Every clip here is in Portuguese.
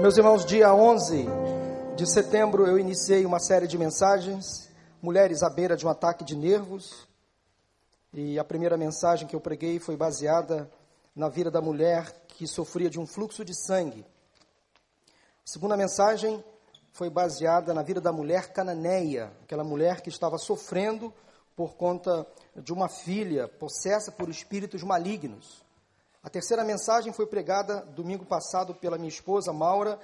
Meus irmãos, dia 11 de setembro eu iniciei uma série de mensagens, Mulheres à beira de um ataque de nervos. E a primeira mensagem que eu preguei foi baseada na vida da mulher que sofria de um fluxo de sangue. A segunda mensagem foi baseada na vida da mulher cananeia, aquela mulher que estava sofrendo por conta de uma filha possessa por espíritos malignos. A terceira mensagem foi pregada domingo passado pela minha esposa Maura,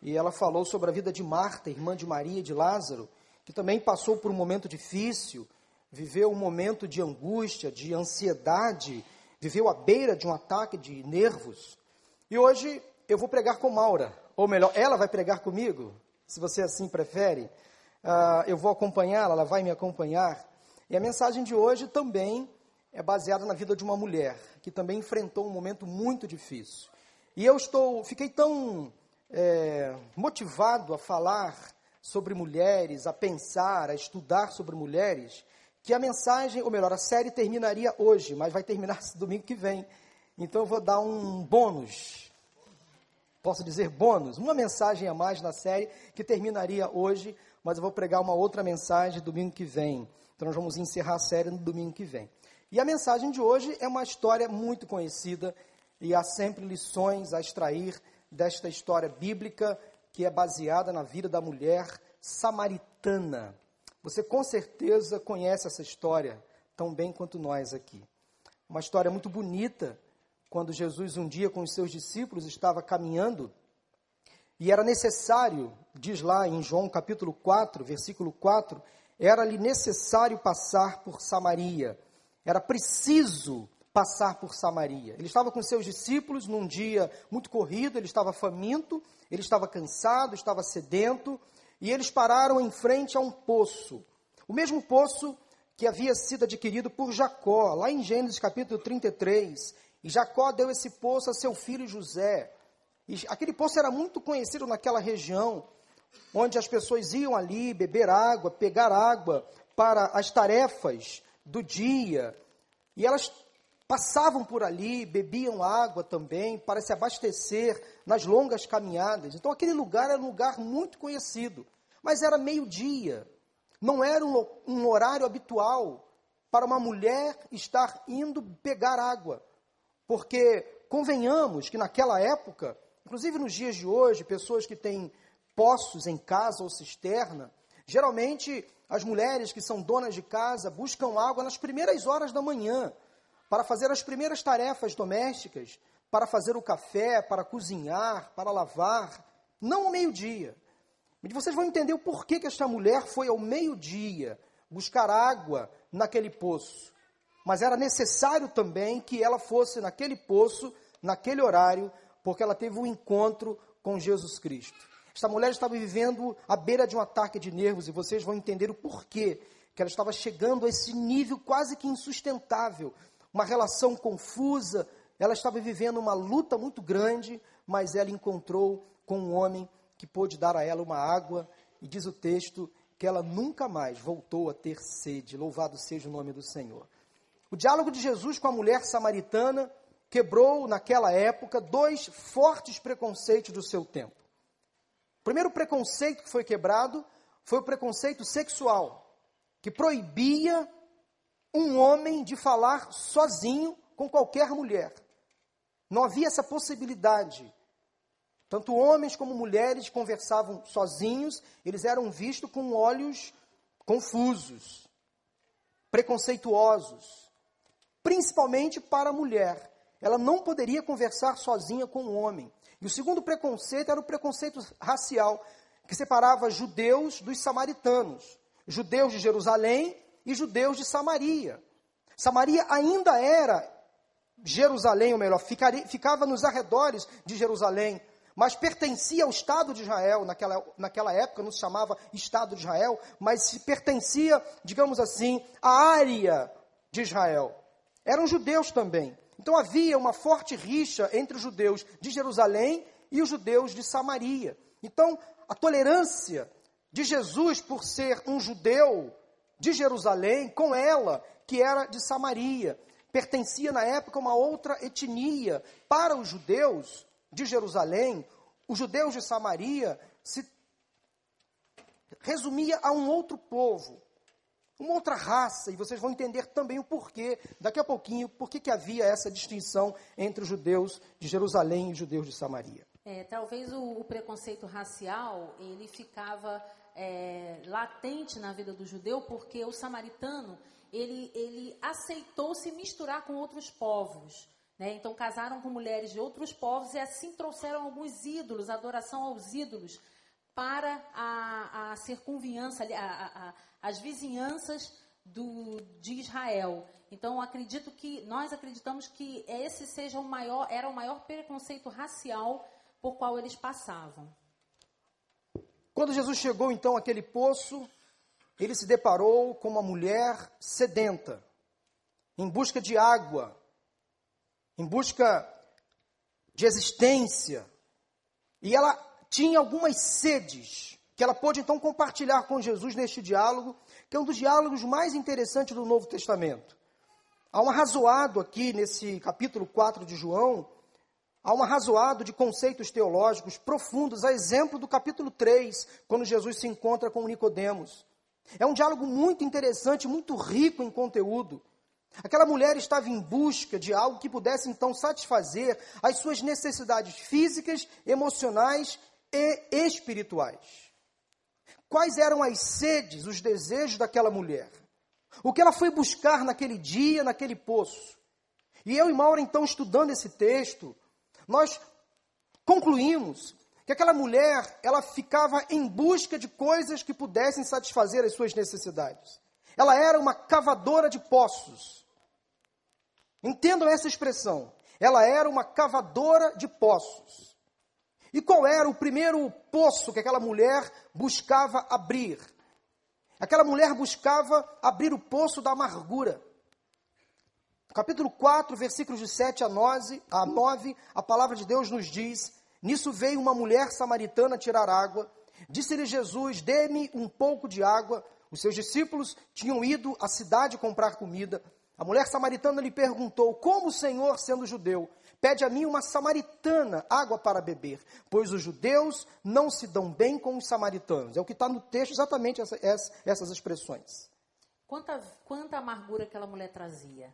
e ela falou sobre a vida de Marta, irmã de Maria e de Lázaro, que também passou por um momento difícil, viveu um momento de angústia, de ansiedade, viveu à beira de um ataque de nervos. E hoje eu vou pregar com Maura, ou melhor, ela vai pregar comigo, se você assim prefere. Uh, eu vou acompanhá-la, ela vai me acompanhar. E a mensagem de hoje também é baseada na vida de uma mulher que também enfrentou um momento muito difícil. E eu estou, fiquei tão é, motivado a falar sobre mulheres, a pensar, a estudar sobre mulheres, que a mensagem, ou melhor, a série terminaria hoje, mas vai terminar domingo que vem. Então eu vou dar um bônus. Posso dizer bônus? Uma mensagem a mais na série que terminaria hoje, mas eu vou pregar uma outra mensagem domingo que vem. Então nós vamos encerrar a série no domingo que vem. E a mensagem de hoje é uma história muito conhecida e há sempre lições a extrair desta história bíblica que é baseada na vida da mulher samaritana. Você com certeza conhece essa história tão bem quanto nós aqui. Uma história muito bonita, quando Jesus um dia com os seus discípulos estava caminhando e era necessário, diz lá em João capítulo 4, versículo 4, era-lhe necessário passar por Samaria. Era preciso passar por Samaria. Ele estava com seus discípulos num dia muito corrido, ele estava faminto, ele estava cansado, estava sedento, e eles pararam em frente a um poço. O mesmo poço que havia sido adquirido por Jacó, lá em Gênesis capítulo 33. E Jacó deu esse poço a seu filho José. E aquele poço era muito conhecido naquela região, onde as pessoas iam ali beber água, pegar água para as tarefas do dia. E elas passavam por ali, bebiam água também, para se abastecer nas longas caminhadas. Então aquele lugar era um lugar muito conhecido. Mas era meio-dia. Não era um, um horário habitual para uma mulher estar indo pegar água. Porque, convenhamos que naquela época, inclusive nos dias de hoje, pessoas que têm poços em casa ou cisterna, geralmente as mulheres que são donas de casa buscam água nas primeiras horas da manhã, para fazer as primeiras tarefas domésticas, para fazer o café, para cozinhar, para lavar, não ao meio-dia. E vocês vão entender o porquê que esta mulher foi ao meio-dia buscar água naquele poço. Mas era necessário também que ela fosse naquele poço, naquele horário, porque ela teve um encontro com Jesus Cristo. Esta mulher estava vivendo à beira de um ataque de nervos e vocês vão entender o porquê que ela estava chegando a esse nível quase que insustentável, uma relação confusa. Ela estava vivendo uma luta muito grande, mas ela encontrou com um homem que pôde dar a ela uma água e diz o texto que ela nunca mais voltou a ter sede. Louvado seja o nome do Senhor. O diálogo de Jesus com a mulher samaritana quebrou naquela época dois fortes preconceitos do seu tempo. O primeiro preconceito que foi quebrado foi o preconceito sexual, que proibia um homem de falar sozinho com qualquer mulher. Não havia essa possibilidade. Tanto homens como mulheres conversavam sozinhos, eles eram vistos com olhos confusos, preconceituosos, principalmente para a mulher. Ela não poderia conversar sozinha com um homem. E o segundo preconceito era o preconceito racial, que separava judeus dos samaritanos, judeus de Jerusalém e judeus de Samaria. Samaria ainda era Jerusalém, ou melhor, ficaria, ficava nos arredores de Jerusalém, mas pertencia ao Estado de Israel, naquela, naquela época não se chamava Estado de Israel, mas se pertencia, digamos assim, à área de Israel. Eram judeus também. Então havia uma forte rixa entre os judeus de Jerusalém e os judeus de Samaria. Então, a tolerância de Jesus por ser um judeu de Jerusalém com ela, que era de Samaria, pertencia na época a uma outra etnia. Para os judeus de Jerusalém, os judeus de Samaria se resumia a um outro povo, uma outra raça, e vocês vão entender também o porquê, daqui a pouquinho, por que havia essa distinção entre os judeus de Jerusalém e os judeus de Samaria. É, talvez o, o, preconceito racial, ele ficava é, latente na vida do judeu, porque o samaritano, ele, ele aceitou se misturar com outros povos. Né? Então, casaram com mulheres de outros povos e assim trouxeram alguns ídolos, adoração aos ídolos, para a, a circunviança, a, a, as vizinhanças do, de Israel. Então, acredito que nós acreditamos que esse seja o maior, era o maior preconceito racial por qual eles passavam. Quando Jesus chegou então àquele poço, ele se deparou com uma mulher sedenta, em busca de água, em busca de existência. E ela tinha algumas sedes que ela pôde então compartilhar com Jesus neste diálogo, que é um dos diálogos mais interessantes do Novo Testamento. Há um arrazoado aqui nesse capítulo 4 de João, há um arrazoado de conceitos teológicos profundos, a exemplo do capítulo 3, quando Jesus se encontra com Nicodemos. É um diálogo muito interessante, muito rico em conteúdo. Aquela mulher estava em busca de algo que pudesse então satisfazer as suas necessidades físicas, emocionais e espirituais. Quais eram as sedes, os desejos daquela mulher? O que ela foi buscar naquele dia, naquele poço? E eu e Maura, então, estudando esse texto, nós concluímos que aquela mulher, ela ficava em busca de coisas que pudessem satisfazer as suas necessidades. Ela era uma cavadora de poços. Entendam essa expressão. Ela era uma cavadora de poços. E qual era o primeiro poço que aquela mulher buscava abrir? Aquela mulher buscava abrir o poço da amargura. capítulo 4, versículos de 7 a 9, a 9, a palavra de Deus nos diz: Nisso veio uma mulher samaritana tirar água. Disse-lhe Jesus: Dê-me um pouco de água. Os seus discípulos tinham ido à cidade comprar comida. A mulher samaritana lhe perguntou: Como o Senhor, sendo judeu, Pede a mim uma samaritana água para beber, pois os judeus não se dão bem com os samaritanos. É o que está no texto, exatamente essa, essa, essas expressões. Quanta, quanta amargura aquela mulher trazia.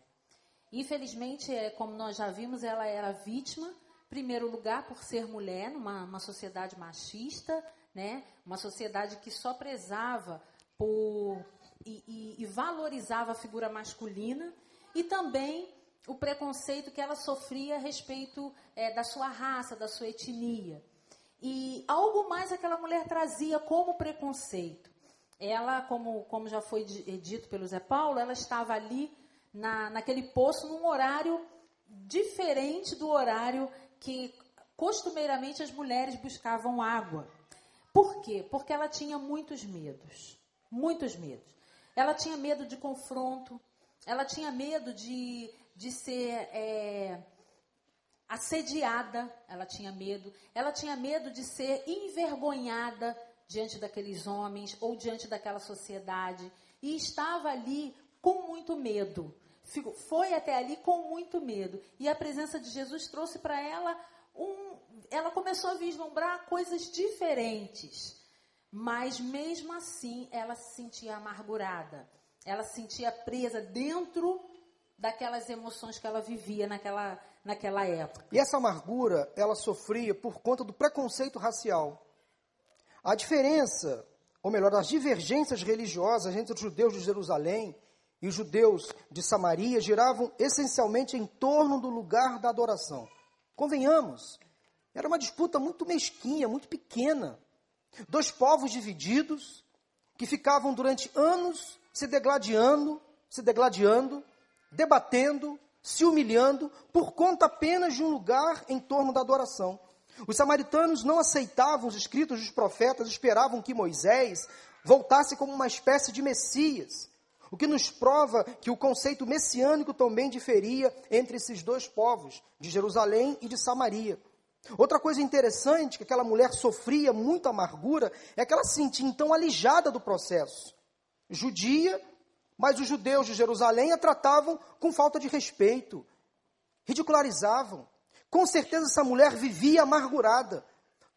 Infelizmente, é, como nós já vimos, ela era vítima, primeiro lugar, por ser mulher, numa sociedade machista, né? uma sociedade que só prezava por e, e, e valorizava a figura masculina, e também o preconceito que ela sofria a respeito é, da sua raça, da sua etnia. E algo mais aquela mulher trazia como preconceito. Ela, como, como já foi dito pelo Zé Paulo, ela estava ali na, naquele poço num horário diferente do horário que costumeiramente as mulheres buscavam água. Por quê? Porque ela tinha muitos medos. Muitos medos. Ela tinha medo de confronto, ela tinha medo de de ser é, assediada, ela tinha medo, ela tinha medo de ser envergonhada diante daqueles homens ou diante daquela sociedade e estava ali com muito medo. Foi até ali com muito medo. E a presença de Jesus trouxe para ela um. Ela começou a vislumbrar coisas diferentes. Mas mesmo assim, ela se sentia amargurada. Ela se sentia presa dentro daquelas emoções que ela vivia naquela, naquela época. E essa amargura, ela sofria por conta do preconceito racial. A diferença, ou melhor, as divergências religiosas entre os judeus de Jerusalém e os judeus de Samaria giravam essencialmente em torno do lugar da adoração. Convenhamos, era uma disputa muito mesquinha, muito pequena. Dois povos divididos que ficavam durante anos se degladiando, se degladiando debatendo, se humilhando, por conta apenas de um lugar em torno da adoração. Os samaritanos não aceitavam os escritos dos profetas, esperavam que Moisés voltasse como uma espécie de Messias, o que nos prova que o conceito messiânico também diferia entre esses dois povos, de Jerusalém e de Samaria. Outra coisa interessante que aquela mulher sofria muita amargura é que ela se sentia então alijada do processo. Judia, mas os judeus de Jerusalém a tratavam com falta de respeito, ridicularizavam. Com certeza essa mulher vivia amargurada.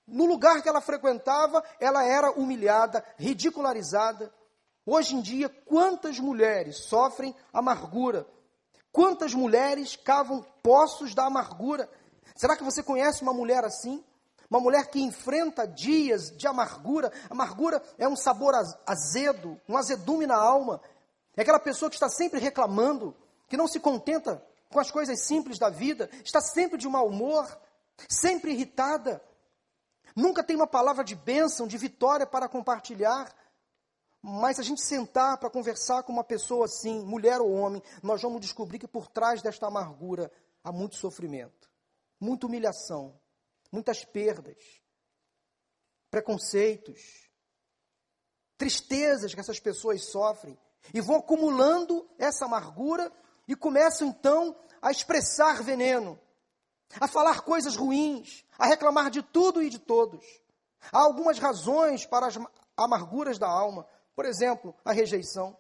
No lugar que ela frequentava, ela era humilhada, ridicularizada. Hoje em dia, quantas mulheres sofrem amargura? Quantas mulheres cavam poços da amargura? Será que você conhece uma mulher assim? Uma mulher que enfrenta dias de amargura. Amargura é um sabor azedo, um azedume na alma. É aquela pessoa que está sempre reclamando, que não se contenta com as coisas simples da vida, está sempre de mau humor, sempre irritada. Nunca tem uma palavra de bênção, de vitória para compartilhar. Mas a gente sentar para conversar com uma pessoa assim, mulher ou homem, nós vamos descobrir que por trás desta amargura há muito sofrimento, muita humilhação, muitas perdas, preconceitos, tristezas que essas pessoas sofrem. E vão acumulando essa amargura e começam então a expressar veneno, a falar coisas ruins, a reclamar de tudo e de todos. Há algumas razões para as amarguras da alma. Por exemplo, a rejeição.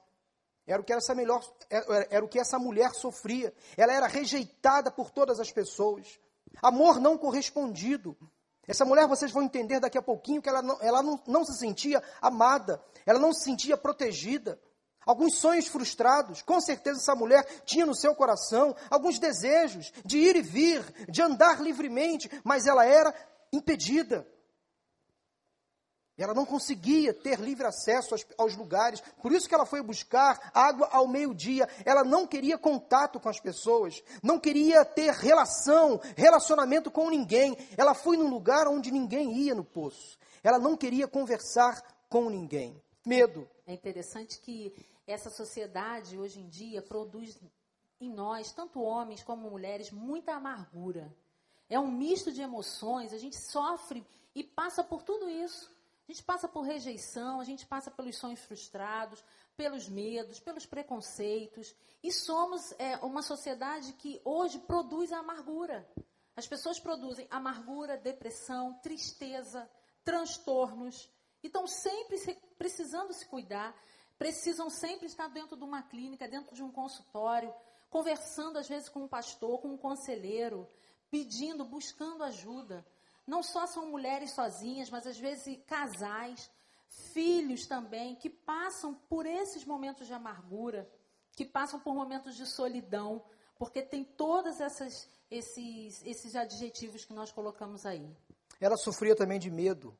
Era o que essa melhor, era, era o que essa mulher sofria. Ela era rejeitada por todas as pessoas. Amor não correspondido. Essa mulher, vocês vão entender daqui a pouquinho que ela, não, ela não, não se sentia amada, ela não se sentia protegida. Alguns sonhos frustrados, com certeza essa mulher tinha no seu coração alguns desejos de ir e vir, de andar livremente, mas ela era impedida. Ela não conseguia ter livre acesso aos, aos, lugares, por isso que ela foi buscar água ao meio-dia. Ela não queria contato com as pessoas, não queria ter relação, relacionamento com ninguém. Ela foi num lugar onde ninguém ia no poço. Ela não queria conversar com ninguém. Medo. É interessante que essa sociedade hoje em dia produz em nós, tanto homens como mulheres, muita amargura. É um misto de emoções, a gente sofre e passa por tudo isso. A gente passa por rejeição, a gente passa pelos sonhos frustrados, pelos medos, pelos preconceitos. E somos é, uma sociedade que hoje produz a amargura. As pessoas produzem amargura, depressão, tristeza, transtornos. E estão sempre se, precisando se cuidar, precisam sempre estar dentro de uma clínica, dentro de um consultório, conversando às vezes com um pastor, com um conselheiro, pedindo, buscando ajuda não só são mulheres sozinhas, mas às vezes casais, filhos também, que passam por esses momentos de amargura, que passam por momentos de solidão, porque tem todos esses, esses adjetivos que nós colocamos aí. Ela sofria também de medo.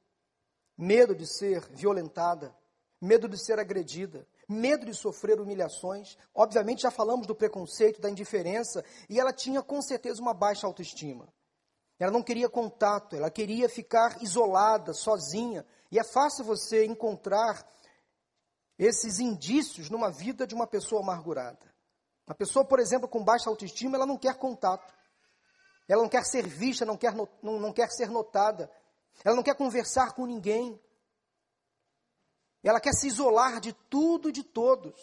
Medo de ser violentada, medo de ser agredida, medo de sofrer humilhações. Obviamente, já falamos do preconceito, da indiferença, e ela tinha com certeza uma baixa autoestima. Ela não queria contato, ela queria ficar isolada, sozinha. E é fácil você encontrar esses indícios numa vida de uma pessoa amargurada. Uma pessoa, por exemplo, com baixa autoestima, ela não quer contato. Ela não quer ser vista, não quer, não, não quer ser notada. Ela não quer conversar com ninguém. Ela quer se isolar de tudo e de todos.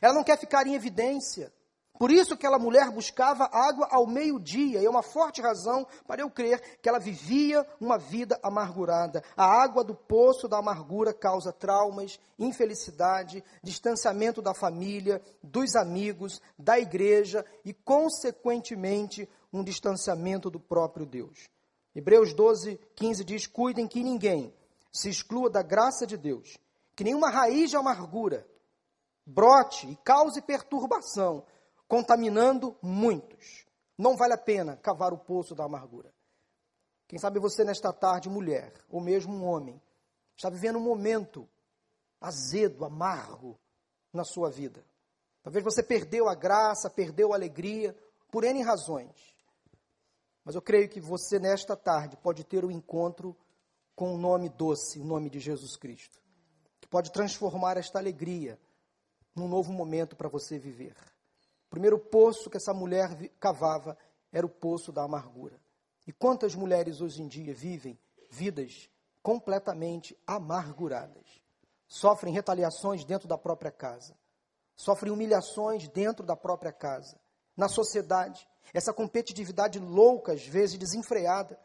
Ela não quer ficar em evidência. Por isso aquela mulher buscava água ao meio-dia, e é uma forte razão para eu crer que ela vivia uma vida amargurada. A água do poço da amargura causa traumas, infelicidade, distanciamento da família, dos amigos, da igreja e, consequentemente, um distanciamento do próprio Deus. Hebreus 12, 15 diz: Cuidem que ninguém se exclua da graça de Deus, que nenhuma raiz de amargura brote e cause perturbação contaminando muitos. Não vale a pena cavar o poço da amargura. Quem sabe você nesta tarde, mulher, ou mesmo um homem, está vivendo um momento azedo, amargo na sua vida. Talvez você perdeu a graça, perdeu a alegria, por N razões. Mas eu creio que você, nesta tarde, pode ter um encontro com o um nome doce, o nome de Jesus Cristo, que pode transformar esta alegria num novo momento para você viver primeiro poço que essa mulher cavava era o poço da amargura. E quantas mulheres hoje em dia vivem vidas completamente amarguradas? Sofrem retaliações dentro da própria casa, sofrem humilhações dentro da própria casa, na sociedade, essa competitividade louca, às vezes desenfreada.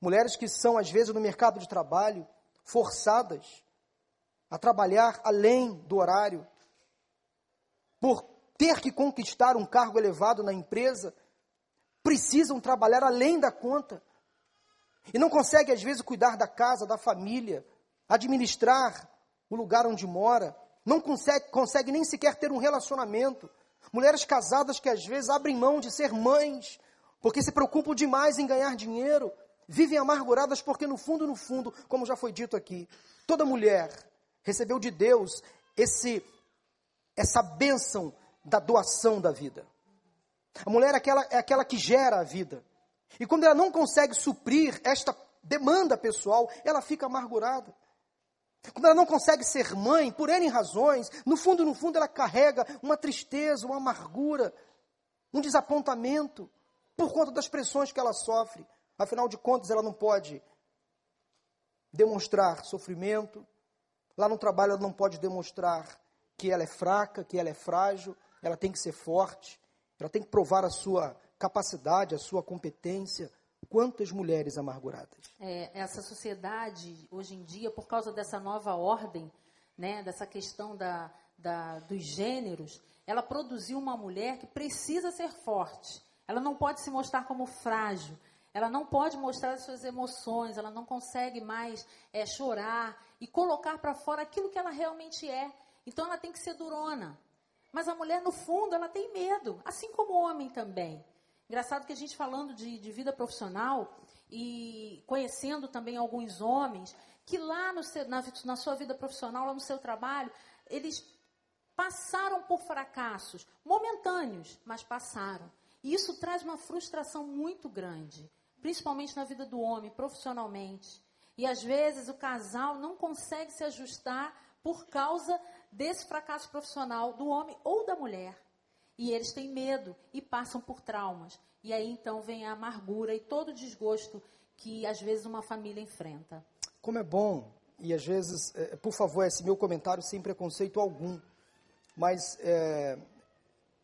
Mulheres que são, às vezes, no mercado de trabalho, forçadas a trabalhar além do horário, por ter que conquistar um cargo elevado na empresa, precisam trabalhar além da conta. e não consegue, às vezes, cuidar da casa, da família, administrar o lugar onde mora, não consegue, consegue nem sequer ter um relacionamento. Mulheres casadas que às vezes abrem mão de ser mães, porque se preocupam demais em ganhar dinheiro, vivem amarguradas porque no fundo, no fundo, como já foi dito aqui, toda mulher recebeu de Deus esse essa bênção da doação da vida. A mulher é aquela, é aquela que gera a vida. E quando ela não consegue suprir esta demanda pessoal, ela fica amargurada. Quando ela não consegue ser mãe, por N razões, no fundo, no fundo, ela carrega uma tristeza, uma amargura, um desapontamento, por conta das pressões que ela sofre. Afinal de contas, ela não pode demonstrar sofrimento. Lá no trabalho, ela não pode demonstrar que ela é fraca, que ela é frágil. Ela tem que ser forte. Ela tem que provar a sua capacidade, a sua competência. Quantas mulheres amarguradas? É, essa sociedade, hoje em dia, por causa dessa nova ordem, né, dessa questão da, da, dos gêneros, ela produziu uma mulher que precisa ser forte. Ela não pode se mostrar como frágil. Ela não pode mostrar as suas emoções. Ela não consegue mais é, chorar e colocar para fora aquilo que ela realmente é. Então ela tem que ser durona. Mas a mulher, no fundo, ela tem medo, assim como o homem também. Engraçado que a gente falando de, de vida profissional e conhecendo também alguns homens que lá no seu, na, na sua vida profissional, lá no seu trabalho, eles passaram por fracassos momentâneos, mas passaram. E isso traz uma frustração muito grande, principalmente na vida do homem, profissionalmente. E às vezes o casal não consegue se ajustar por causa desse fracasso profissional do homem ou da mulher. E eles têm medo e passam por traumas. E aí então vem a amargura e todo o desgosto que às vezes uma família enfrenta. Como é bom, e às vezes, é, por favor, esse meu comentário sem preconceito algum, mas é,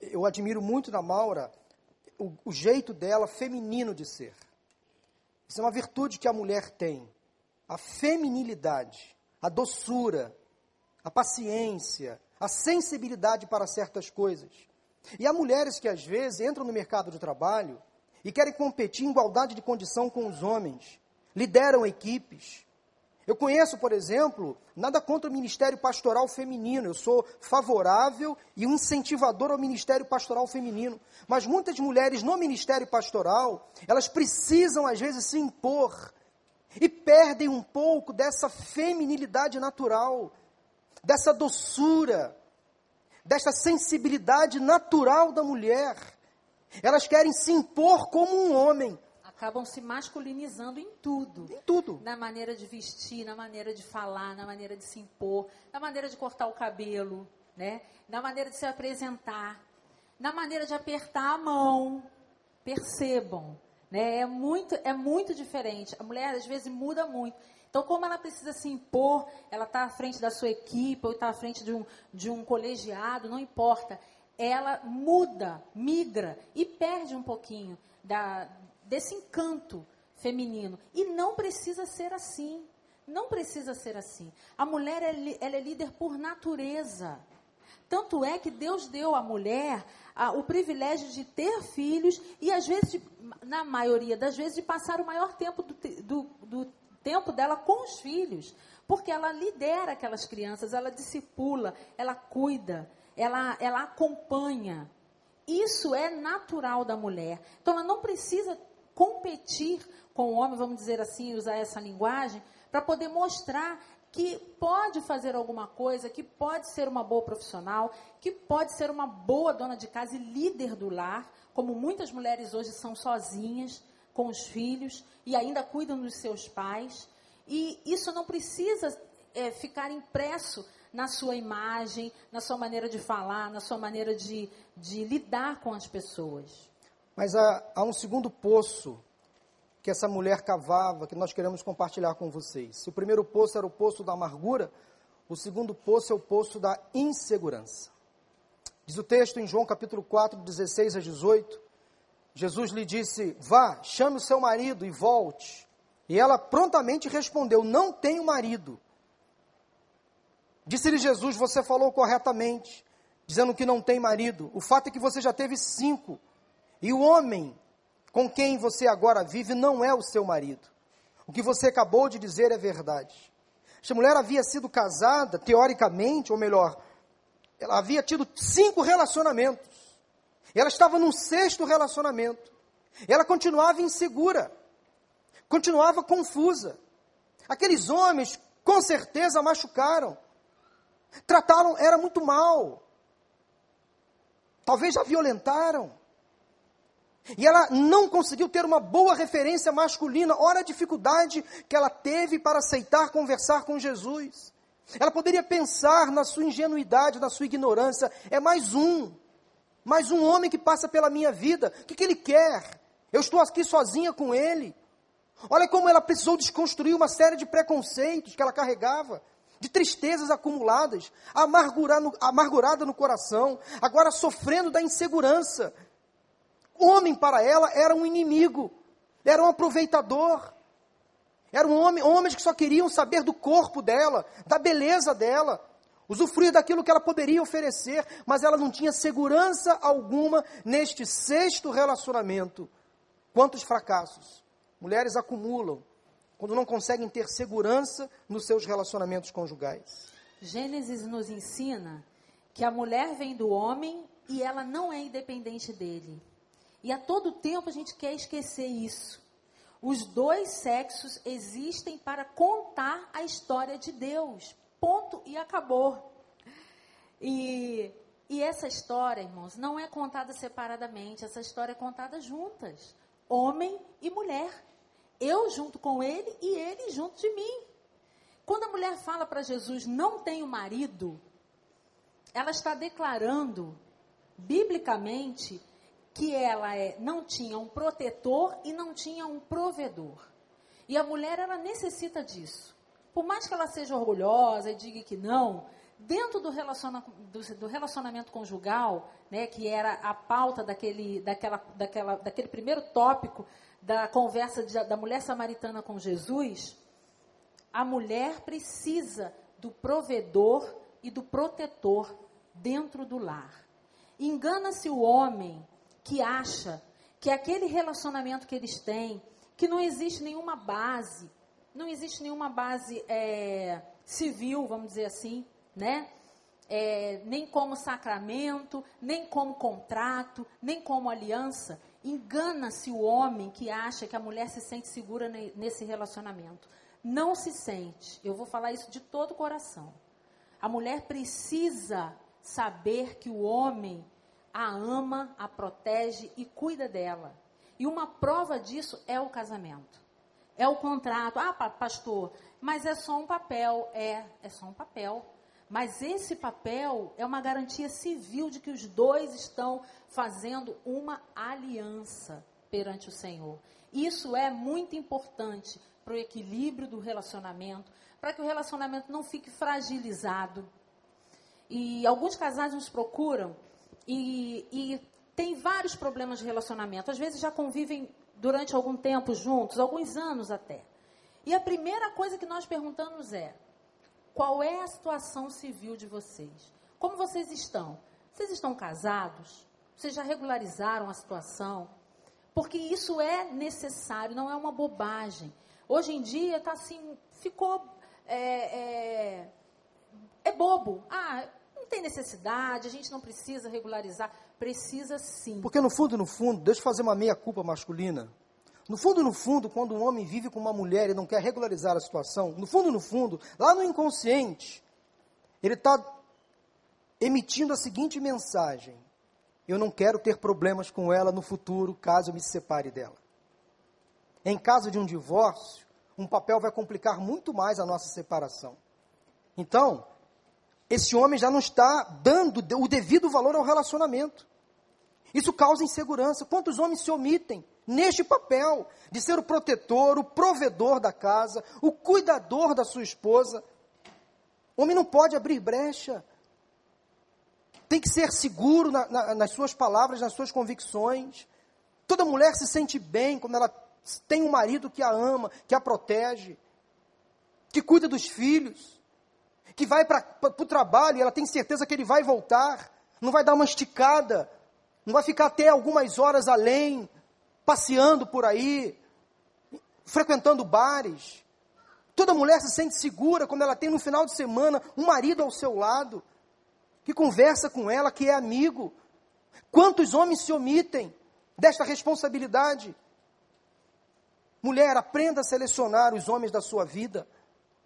eu admiro muito na Maura o, o jeito dela feminino de ser. Isso é uma virtude que a mulher tem. A feminilidade, a doçura, a paciência, a sensibilidade para certas coisas. E há mulheres que às vezes entram no mercado de trabalho e querem competir em igualdade de condição com os homens, lideram equipes. Eu conheço, por exemplo, nada contra o ministério pastoral feminino, eu sou favorável e um incentivador ao ministério pastoral feminino. Mas muitas mulheres no ministério pastoral, elas precisam às vezes se impor e perdem um pouco dessa feminilidade natural, dessa doçura, desta sensibilidade natural da mulher. Elas querem se impor como um homem. Acabam se masculinizando em tudo. Em tudo. Na maneira de vestir, na maneira de falar, na maneira de se impor, na maneira de cortar o cabelo, né? na maneira de se apresentar, na maneira de apertar a mão. Percebam, né? É muito, é muito diferente. A mulher às vezes muda muito. Então, como ela precisa se impor, ela está à frente da sua equipe ou está à frente de um, de um colegiado, não importa. Ela muda, migra e perde um pouquinho da, desse encanto feminino. E não precisa ser assim. Não precisa ser assim. A mulher ela é líder por natureza. Tanto é que Deus deu à mulher a, o privilégio de ter filhos e, às vezes, de, na maioria das vezes, de passar o maior tempo do, do, do tempo dela com os filhos, porque ela lidera aquelas crianças, ela discipula, ela cuida, ela, ela acompanha. Isso é natural da mulher. Então ela não precisa competir com o homem, vamos dizer assim, usar essa linguagem, para poder mostrar que pode fazer alguma coisa, que pode ser uma boa profissional, que pode ser uma boa dona de casa e líder do lar, como muitas mulheres hoje são sozinhas com os filhos e ainda cuidam dos seus pais. E isso não precisa é, ficar impresso na sua imagem, na sua maneira de falar, na sua maneira de, de lidar com as pessoas. Mas há, há um segundo poço que essa mulher cavava, que nós queremos compartilhar com vocês. Se o primeiro poço era o poço da amargura, o segundo poço é o poço da insegurança. Diz o texto em João capítulo 4, 16 a 18, Jesus lhe disse: Vá, chame o seu marido e volte. E ela prontamente respondeu: Não tenho marido. Disse-lhe Jesus: Você falou corretamente, dizendo que não tem marido. O fato é que você já teve cinco. E o homem com quem você agora vive não é o seu marido. O que você acabou de dizer é verdade. Esta mulher havia sido casada, teoricamente, ou melhor, ela havia tido cinco relacionamentos. Ela estava num sexto relacionamento. Ela continuava insegura, continuava confusa. Aqueles homens, com certeza, machucaram. Trataram, era muito mal. Talvez já violentaram. E ela não conseguiu ter uma boa referência masculina. Olha a dificuldade que ela teve para aceitar conversar com Jesus. Ela poderia pensar na sua ingenuidade, na sua ignorância. É mais um. Mais um homem que passa pela minha vida. O que, que ele quer? Eu estou aqui sozinha com ele. Olha como ela precisou desconstruir uma série de preconceitos que ela carregava, de tristezas acumuladas, amargurada amargurada no coração, agora sofrendo da insegurança, Homem para ela era um inimigo, era um aproveitador. Eram homem, homens que só queriam saber do corpo dela, da beleza dela, usufruir daquilo que ela poderia oferecer, mas ela não tinha segurança alguma neste sexto relacionamento. Quantos fracassos mulheres acumulam quando não conseguem ter segurança nos seus relacionamentos conjugais? Gênesis nos ensina que a mulher vem do homem e ela não é independente dele. E a todo tempo a gente quer esquecer isso. Os dois sexos existem para contar a história de Deus. Ponto e acabou. E, e essa história, irmãos, não é contada separadamente, essa história é contada juntas. Homem e mulher. Eu junto com ele e ele junto de mim. Quando a mulher fala para Jesus, não tenho marido, ela está declarando, biblicamente, que ela é, não tinha um protetor e não tinha um provedor. E a mulher, ela necessita disso. Por mais que ela seja orgulhosa e diga que não, dentro do, relaciona, do, do relacionamento conjugal, né, que era a pauta daquele, daquela, daquela, daquele primeiro tópico da conversa de, da mulher samaritana com Jesus, a mulher precisa do provedor e do protetor dentro do lar. Engana-se o homem que acha que aquele relacionamento que eles têm, que não existe nenhuma base, não existe nenhuma base é, civil, vamos dizer assim, né? É, nem como sacramento, nem como contrato, nem como aliança. Engana-se o homem que acha que a mulher se sente segura nesse relacionamento. Não se sente. Eu vou falar isso de todo o coração. A mulher precisa saber que o homem a ama, a protege e cuida dela. E uma prova disso é o casamento. É o contrato. Ah, pastor, mas é só um papel. É, é só um papel. Mas esse papel é uma garantia civil de que os dois estão fazendo uma aliança perante o Senhor. Isso é muito importante para o equilíbrio do relacionamento, para que o relacionamento não fique fragilizado. E alguns casais nos procuram e, e tem vários problemas de relacionamento. Às vezes já convivem durante algum tempo juntos, alguns anos até. E a primeira coisa que nós perguntamos é: qual é a situação civil de vocês? Como vocês estão? Vocês estão casados? Vocês já regularizaram a situação? Porque isso é necessário, não é uma bobagem. Hoje em dia está assim, ficou. É, é, é bobo. Ah, tem necessidade, a gente não precisa regularizar. Precisa sim. Porque no fundo, no fundo, deixa eu fazer uma meia-culpa masculina. No fundo, no fundo, quando um homem vive com uma mulher e não quer regularizar a situação, no fundo, no fundo, lá no inconsciente, ele está emitindo a seguinte mensagem: Eu não quero ter problemas com ela no futuro, caso eu me separe dela. Em caso de um divórcio, um papel vai complicar muito mais a nossa separação. Então, esse homem já não está dando o devido valor ao relacionamento. Isso causa insegurança. Quantos homens se omitem neste papel de ser o protetor, o provedor da casa, o cuidador da sua esposa? O homem não pode abrir brecha. Tem que ser seguro na, na, nas suas palavras, nas suas convicções. Toda mulher se sente bem quando ela tem um marido que a ama, que a protege, que cuida dos filhos que vai para o trabalho e ela tem certeza que ele vai voltar, não vai dar uma esticada, não vai ficar até algumas horas além, passeando por aí. frequentando bares. Toda mulher se sente segura quando ela tem no final de semana um marido ao seu lado, que conversa com ela, que é amigo. Quantos homens se omitem desta responsabilidade? Mulher, aprenda a selecionar os homens da sua vida.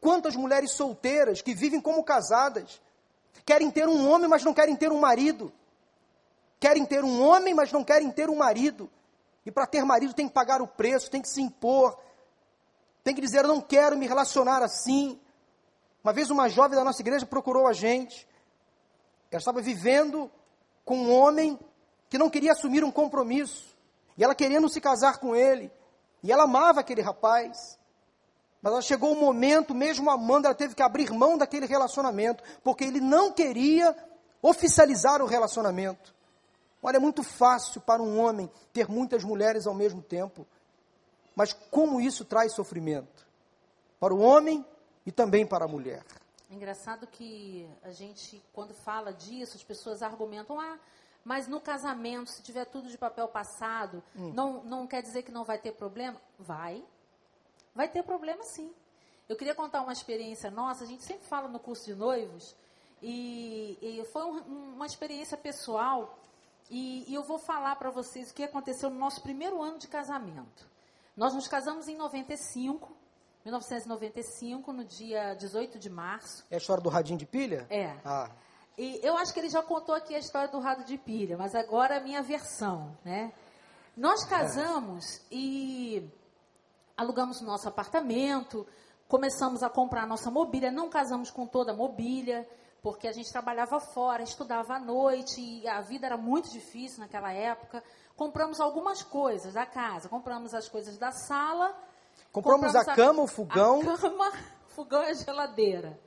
Quantas mulheres solteiras que vivem como casadas, querem ter um homem, mas não querem ter um marido. Querem ter um homem, mas não querem ter um marido. E para ter marido tem que pagar o preço, tem que se impor, tem que dizer: Eu não quero me relacionar assim. Uma vez uma jovem da nossa igreja procurou a gente. Ela estava vivendo com um homem que não queria assumir um compromisso. E ela querendo se casar com ele. E ela amava aquele rapaz. Mas ela chegou o um momento, mesmo amando, ela teve que abrir mão daquele relacionamento, porque ele não queria oficializar o relacionamento. Olha, é muito fácil para um homem ter muitas mulheres ao mesmo tempo, mas como isso traz sofrimento para o homem e também para a mulher. É engraçado que a gente, quando fala disso, as pessoas argumentam: ah, mas no casamento, se tiver tudo de papel passado, hum. não, não quer dizer que não vai ter problema? Vai. Vai ter problema sim. Eu queria contar uma experiência nossa, a gente sempre fala no curso de noivos, e, e foi um, uma experiência pessoal e, e eu vou falar para vocês o que aconteceu no nosso primeiro ano de casamento. Nós nos casamos em 95, 1995, no dia 18 de março. É a história do radinho de pilha? É. Ah. E eu acho que ele já contou aqui a história do rádio de pilha, mas agora é a minha versão, né? Nós casamos é. e alugamos nosso apartamento, começamos a comprar nossa mobília, não casamos com toda a mobília, porque a gente trabalhava fora, estudava à noite e a vida era muito difícil naquela época. Compramos algumas coisas da casa, compramos as coisas da sala. Compramos, compramos a, cama, o fogão. A cama, fogão e a geladeira.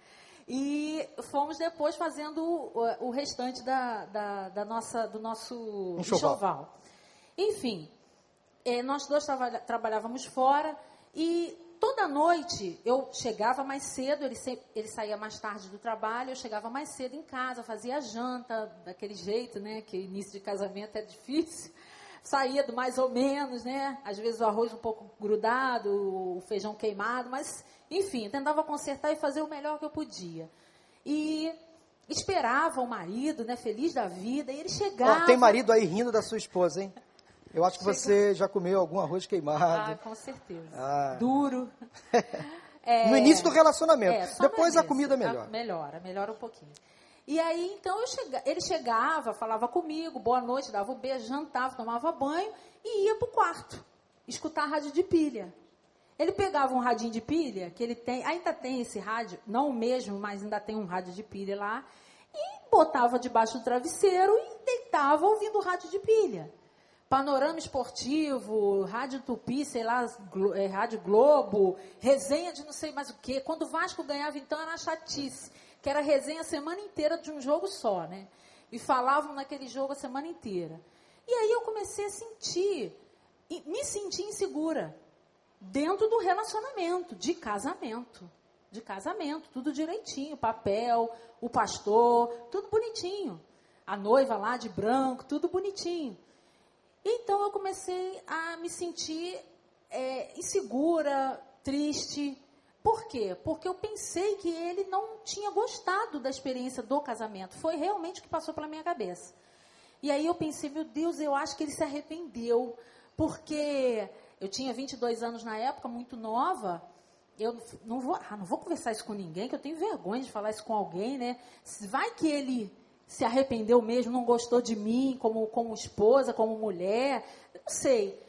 E fomos depois fazendo o, o restante da, da, da, nossa, do nosso enxoval. enxoval. Enfim, eh, nós dois trava, trabalhávamos fora e toda noite eu chegava mais cedo, ele, ele saía mais tarde do trabalho, eu chegava mais cedo em casa, fazia janta, daquele jeito, né? Que início de casamento é difícil. Saía do mais ou menos, né? Às vezes o arroz um pouco grudado, o feijão queimado, mas, enfim, tentava consertar e fazer o melhor que eu podia. E esperava o marido, né? Feliz da vida, e ele chegava. Tem marido aí rindo da sua esposa, hein? Eu acho que você já comeu algum arroz queimado. Ah, com certeza. Ah. Duro. É, no início do relacionamento. É, Depois a comida melhora. Melhora, melhora um pouquinho. E aí, então, chega, ele chegava, falava comigo, boa noite, dava um beijo, jantava, tomava banho e ia para o quarto, escutar a rádio de pilha. Ele pegava um radinho de pilha, que ele tem, ainda tem esse rádio, não o mesmo, mas ainda tem um rádio de pilha lá, e botava debaixo do travesseiro e deitava ouvindo o rádio de pilha. Panorama Esportivo, Rádio Tupi, sei lá, é, Rádio Globo, resenha de não sei mais o quê. Quando o Vasco ganhava, então, era chatice, que era resenha a semana inteira de um jogo só, né? E falavam naquele jogo a semana inteira. E aí eu comecei a sentir, me sentir insegura, dentro do relacionamento, de casamento. De casamento, tudo direitinho, papel, o pastor, tudo bonitinho. A noiva lá de branco, tudo bonitinho. Então eu comecei a me sentir é, insegura, triste. Por quê? Porque eu pensei que ele não tinha gostado da experiência do casamento. Foi realmente o que passou pela minha cabeça. E aí eu pensei, meu Deus, eu acho que ele se arrependeu. Porque eu tinha 22 anos na época, muito nova. Eu não vou, ah, não vou conversar isso com ninguém, que eu tenho vergonha de falar isso com alguém, né? Vai que ele se arrependeu mesmo, não gostou de mim como, como esposa, como mulher, não sei.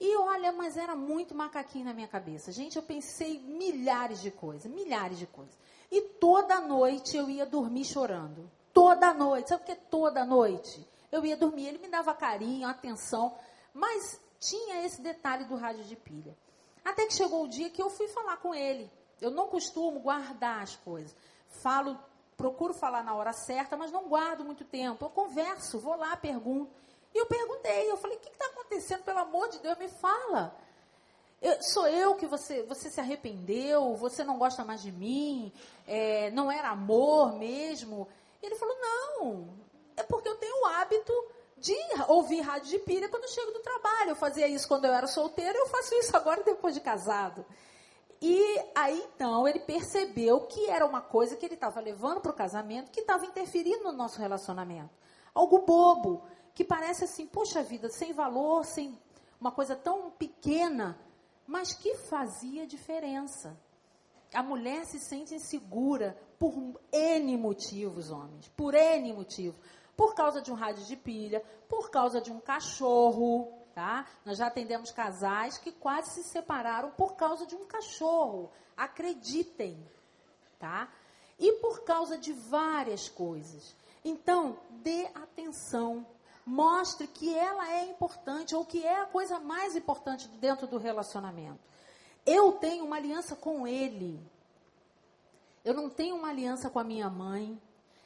E olha, mas era muito macaquinho na minha cabeça. Gente, eu pensei milhares de coisas, milhares de coisas. E toda noite eu ia dormir chorando. Toda noite. Sabe o que é toda noite? Eu ia dormir, ele me dava carinho, atenção, mas tinha esse detalhe do rádio de pilha. Até que chegou o dia que eu fui falar com ele. Eu não costumo guardar as coisas. Falo procuro falar na hora certa, mas não guardo muito tempo. Eu converso, vou lá, pergunto. E eu perguntei, eu falei, o que está acontecendo? Pelo amor de Deus, me fala. Eu, sou eu que você, você se arrependeu, você não gosta mais de mim, é, não era amor mesmo. E ele falou, não, é porque eu tenho o hábito de ouvir rádio de pilha quando eu chego do trabalho. Eu fazia isso quando eu era solteira, eu faço isso agora depois de casado. E aí então ele percebeu que era uma coisa que ele estava levando para o casamento que estava interferindo no nosso relacionamento. Algo bobo, que parece assim, poxa vida, sem valor, sem uma coisa tão pequena, mas que fazia diferença. A mulher se sente insegura por N motivos, homens, por N motivos por causa de um rádio de pilha, por causa de um cachorro, tá? Nós já atendemos casais que quase se separaram por causa de um cachorro. Acreditem, tá? E por causa de várias coisas. Então, dê atenção. Mostre que ela é importante ou que é a coisa mais importante dentro do relacionamento. Eu tenho uma aliança com ele. Eu não tenho uma aliança com a minha mãe.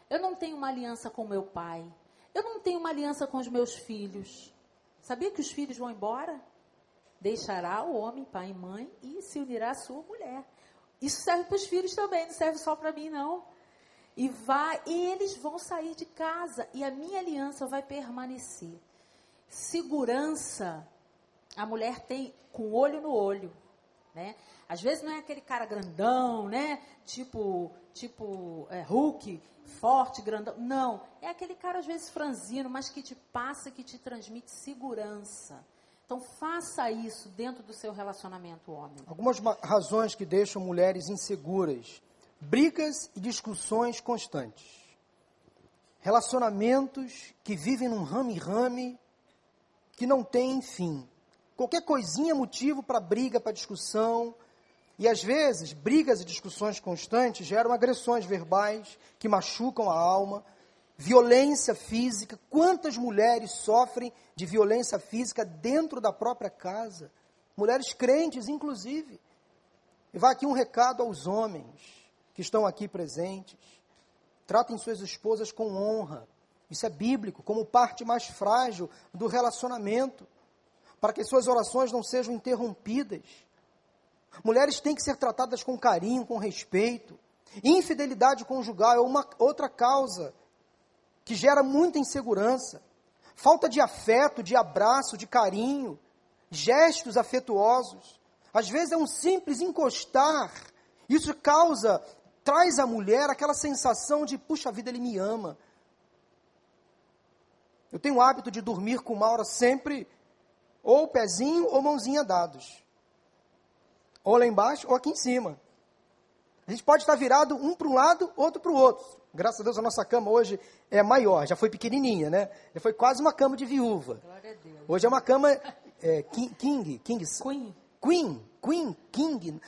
Eu não tenho uma aliança com meu pai. Eu não tenho uma aliança com os meus filhos. Sabia que os filhos vão embora? Deixará o homem pai e mãe e se unirá à sua mulher. Isso serve para os filhos também, não serve só para mim, não. E vai, e eles vão sair de casa e a minha aliança vai permanecer. Segurança, a mulher tem com olho no olho, né? Às vezes não é aquele cara grandão, né? Tipo, tipo é, Hulk, forte, grandão. Não. É aquele cara, às vezes, franzino, mas que te passa, que te transmite segurança. Então, faça isso dentro do seu relacionamento, homem. Algumas razões que deixam mulheres inseguras: brigas e discussões constantes. Relacionamentos que vivem num rame-rame que não tem fim. Qualquer coisinha é motivo para briga, para discussão, e às vezes, brigas e discussões constantes geram agressões verbais que machucam a alma, violência física. Quantas mulheres sofrem de violência física dentro da própria casa? Mulheres crentes, inclusive. E vai aqui um recado aos homens que estão aqui presentes. Tratem suas esposas com honra. Isso é bíblico, como parte mais frágil do relacionamento, para que suas orações não sejam interrompidas Mulheres têm que ser tratadas com carinho, com respeito. Infidelidade conjugal é uma outra causa que gera muita insegurança. Falta de afeto, de abraço, de carinho, gestos afetuosos. Às vezes é um simples encostar. Isso causa, traz à mulher aquela sensação de, puxa vida, ele me ama. Eu tenho o hábito de dormir com Maura sempre ou pezinho ou mãozinha dados. Ou lá embaixo ou aqui em cima. A gente pode estar virado um para um lado, outro para o outro. Graças a Deus a nossa cama hoje é maior, já foi pequenininha, né? Já foi quase uma cama de viúva. Hoje é uma cama é, king, king, king, Queen. Queen, Queen, King.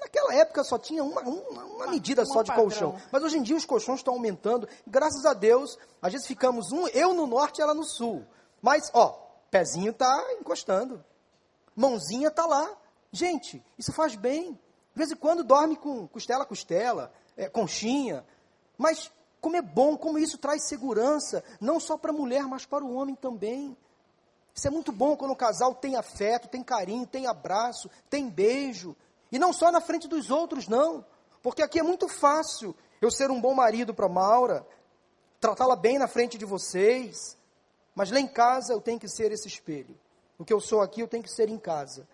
Naquela época só tinha uma, uma, uma medida só de padrão. colchão. Mas hoje em dia os colchões estão aumentando. Graças a Deus, às vezes ficamos um, eu no norte e ela no sul. Mas, ó, pezinho tá encostando. Mãozinha tá lá. Gente, isso faz bem. De vez em quando dorme com costela a costela, é, conchinha. Mas como é bom, como isso traz segurança, não só para a mulher, mas para o homem também. Isso é muito bom quando o casal tem afeto, tem carinho, tem abraço, tem beijo. E não só na frente dos outros, não. Porque aqui é muito fácil eu ser um bom marido para Maura, tratá-la bem na frente de vocês. Mas lá em casa eu tenho que ser esse espelho. O que eu sou aqui eu tenho que ser em casa.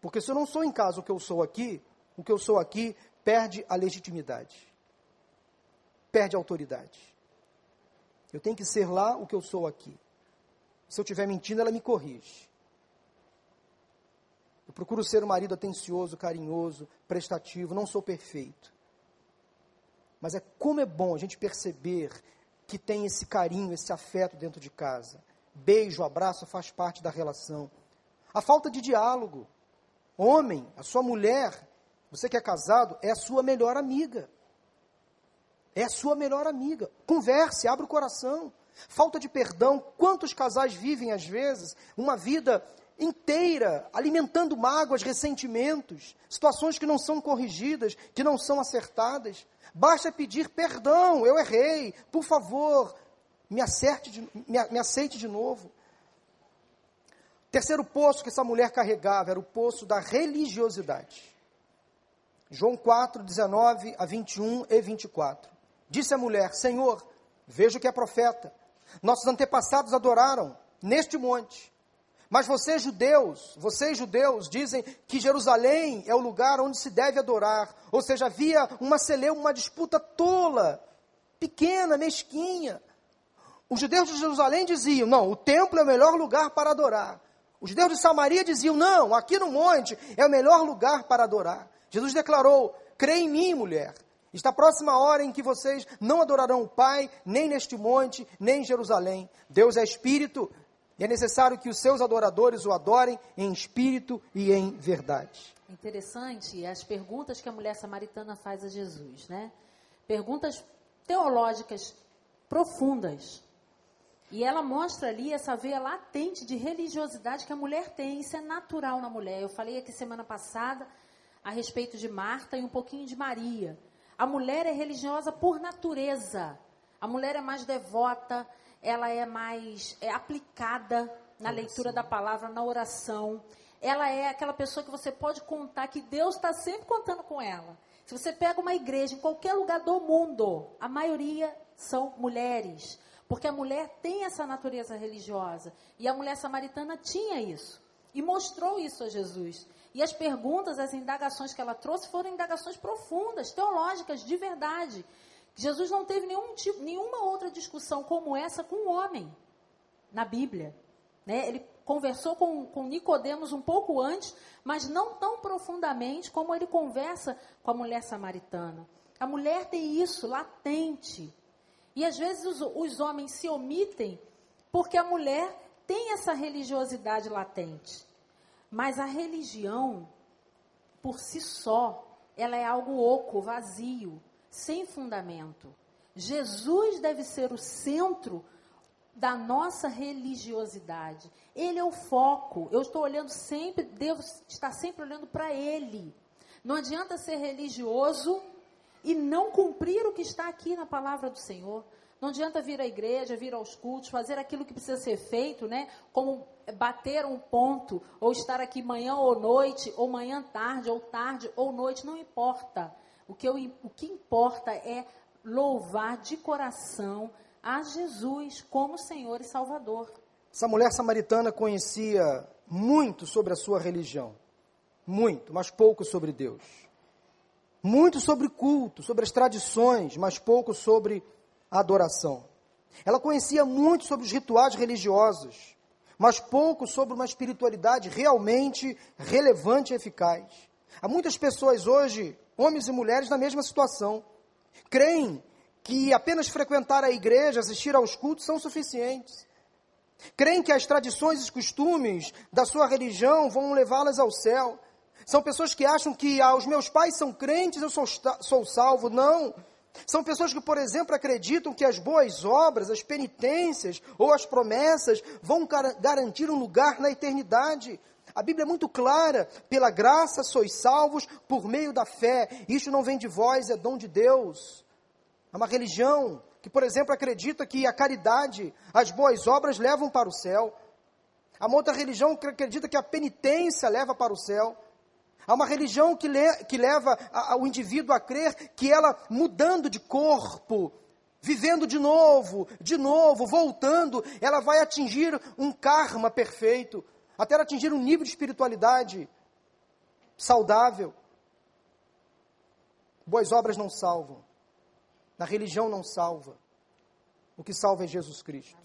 Porque se eu não sou em casa o que eu sou aqui, o que eu sou aqui perde a legitimidade, perde a autoridade. Eu tenho que ser lá o que eu sou aqui. Se eu estiver mentindo, ela me corrige. Eu procuro ser um marido atencioso, carinhoso, prestativo, não sou perfeito. Mas é como é bom a gente perceber que tem esse carinho, esse afeto dentro de casa. Beijo, abraço faz parte da relação. A falta de diálogo. Homem, a sua mulher, você que é casado, é a sua melhor amiga. É a sua melhor amiga. Converse, abra o coração. Falta de perdão. Quantos casais vivem, às vezes, uma vida inteira alimentando mágoas, ressentimentos, situações que não são corrigidas, que não são acertadas. Basta pedir perdão, eu errei, por favor, me, acerte de, me, me aceite de novo. Terceiro poço que essa mulher carregava era o poço da religiosidade. João 4, 19 a 21 e 24. Disse a mulher: Senhor, vejo que é profeta. Nossos antepassados adoraram neste monte. Mas vocês judeus, vocês judeus dizem que Jerusalém é o lugar onde se deve adorar. Ou seja, havia uma celeuma, uma disputa tola, pequena, mesquinha. Os judeus de Jerusalém diziam: não, o templo é o melhor lugar para adorar. Os judeus de Samaria diziam: não, aqui no monte é o melhor lugar para adorar. Jesus declarou: crê em mim, mulher. Está próxima a hora em que vocês não adorarão o Pai, nem neste monte, nem em Jerusalém. Deus é espírito, e é necessário que os seus adoradores o adorem em espírito e em verdade. Interessante as perguntas que a mulher samaritana faz a Jesus, né? Perguntas teológicas profundas. E ela mostra ali essa veia latente de religiosidade que a mulher tem. Isso é natural na mulher. Eu falei aqui semana passada a respeito de Marta e um pouquinho de Maria. A mulher é religiosa por natureza. A mulher é mais devota, ela é mais é aplicada na leitura da palavra, na oração. Ela é aquela pessoa que você pode contar que Deus está sempre contando com ela. Se você pega uma igreja em qualquer lugar do mundo, a maioria são mulheres, porque a mulher tem essa natureza religiosa e a mulher samaritana tinha isso e mostrou isso a Jesus. E as perguntas, as indagações que ela trouxe foram indagações profundas, teológicas, de verdade. Jesus não teve nenhum tipo, nenhuma outra discussão como essa com um homem na Bíblia. Né? Ele conversou com, com Nicodemos um pouco antes, mas não tão profundamente como ele conversa com a mulher samaritana. A mulher tem isso latente. E às vezes os, os homens se omitem porque a mulher tem essa religiosidade latente. Mas a religião, por si só, ela é algo oco, vazio sem fundamento. Jesus deve ser o centro da nossa religiosidade. Ele é o foco. Eu estou olhando sempre, devo estar sempre olhando para Ele. Não adianta ser religioso e não cumprir o que está aqui na palavra do Senhor. Não adianta vir à igreja, vir aos cultos, fazer aquilo que precisa ser feito, né? Como bater um ponto, ou estar aqui manhã ou noite, ou manhã tarde, ou tarde ou noite, não importa. O que, eu, o que importa é louvar de coração a Jesus como Senhor e Salvador. Essa mulher samaritana conhecia muito sobre a sua religião. Muito, mas pouco sobre Deus. Muito sobre culto, sobre as tradições, mas pouco sobre a adoração. Ela conhecia muito sobre os rituais religiosos, mas pouco sobre uma espiritualidade realmente relevante e eficaz. Há muitas pessoas hoje homens e mulheres na mesma situação. Creem que apenas frequentar a igreja, assistir aos cultos são suficientes. Creem que as tradições e costumes da sua religião vão levá-las ao céu. São pessoas que acham que ah, os meus pais são crentes, eu sou, sou salvo. Não. São pessoas que, por exemplo, acreditam que as boas obras, as penitências ou as promessas vão garantir um lugar na eternidade. A Bíblia é muito clara: pela graça sois salvos por meio da fé. Isto não vem de vós, é dom de Deus. É uma religião que, por exemplo, acredita que a caridade, as boas obras levam para o céu. Há uma outra religião que acredita que a penitência leva para o céu. Há uma religião que, le que leva a, a, o indivíduo a crer que ela, mudando de corpo, vivendo de novo, de novo, voltando, ela vai atingir um karma perfeito até atingir um nível de espiritualidade saudável. Boas obras não salvam. Na religião não salva. O que salva é Jesus Cristo.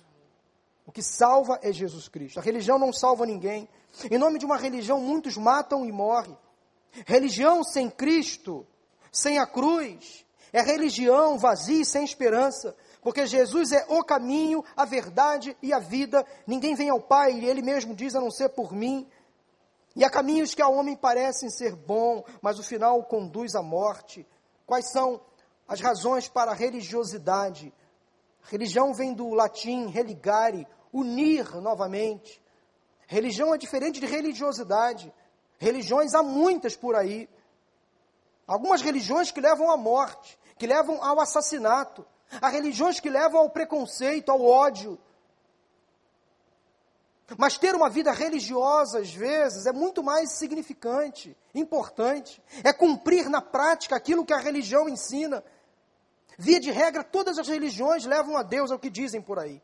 O que salva é Jesus Cristo. A religião não salva ninguém. Em nome de uma religião, muitos matam e morrem. Religião sem Cristo, sem a cruz, é religião vazia e sem esperança. Porque Jesus é o caminho, a verdade e a vida. Ninguém vem ao Pai, e Ele mesmo diz, a não ser por mim. E há caminhos que ao homem parecem ser bom, mas o final conduz à morte. Quais são as razões para a religiosidade? A religião vem do latim religare, unir novamente. Religião é diferente de religiosidade. Religiões há muitas por aí. Algumas religiões que levam à morte, que levam ao assassinato. Há religiões que levam ao preconceito, ao ódio. Mas ter uma vida religiosa, às vezes, é muito mais significante, importante. É cumprir na prática aquilo que a religião ensina. Via de regra, todas as religiões levam a Deus, é o que dizem por aí.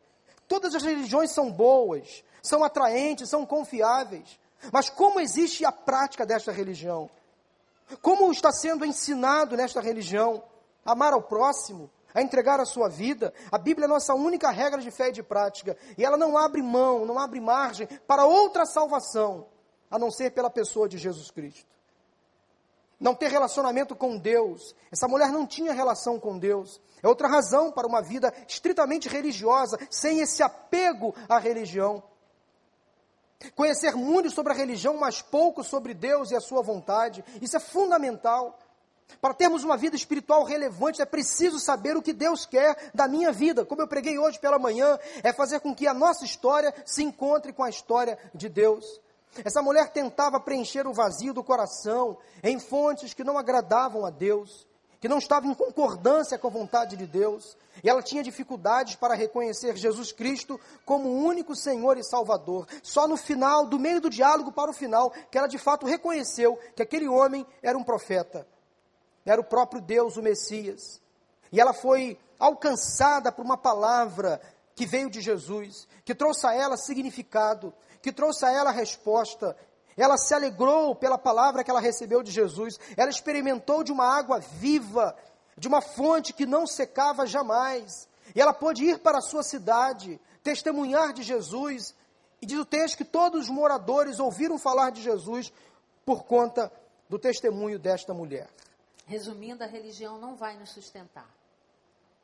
Todas as religiões são boas, são atraentes, são confiáveis. Mas como existe a prática desta religião? Como está sendo ensinado nesta religião? Amar ao próximo, a entregar a sua vida. A Bíblia é nossa única regra de fé e de prática. E ela não abre mão, não abre margem para outra salvação, a não ser pela pessoa de Jesus Cristo. Não ter relacionamento com Deus. Essa mulher não tinha relação com Deus. É outra razão para uma vida estritamente religiosa, sem esse apego à religião. Conhecer muito sobre a religião, mas pouco sobre Deus e a sua vontade. Isso é fundamental. Para termos uma vida espiritual relevante, é preciso saber o que Deus quer da minha vida. Como eu preguei hoje pela manhã, é fazer com que a nossa história se encontre com a história de Deus. Essa mulher tentava preencher o vazio do coração em fontes que não agradavam a Deus, que não estavam em concordância com a vontade de Deus. E ela tinha dificuldades para reconhecer Jesus Cristo como o único Senhor e Salvador. Só no final, do meio do diálogo para o final, que ela de fato reconheceu que aquele homem era um profeta. Era o próprio Deus, o Messias. E ela foi alcançada por uma palavra que veio de Jesus, que trouxe a ela significado, que trouxe a ela resposta. Ela se alegrou pela palavra que ela recebeu de Jesus. Ela experimentou de uma água viva, de uma fonte que não secava jamais. E ela pôde ir para a sua cidade, testemunhar de Jesus. E diz o texto que todos os moradores ouviram falar de Jesus por conta do testemunho desta mulher. Resumindo, a religião não vai nos sustentar.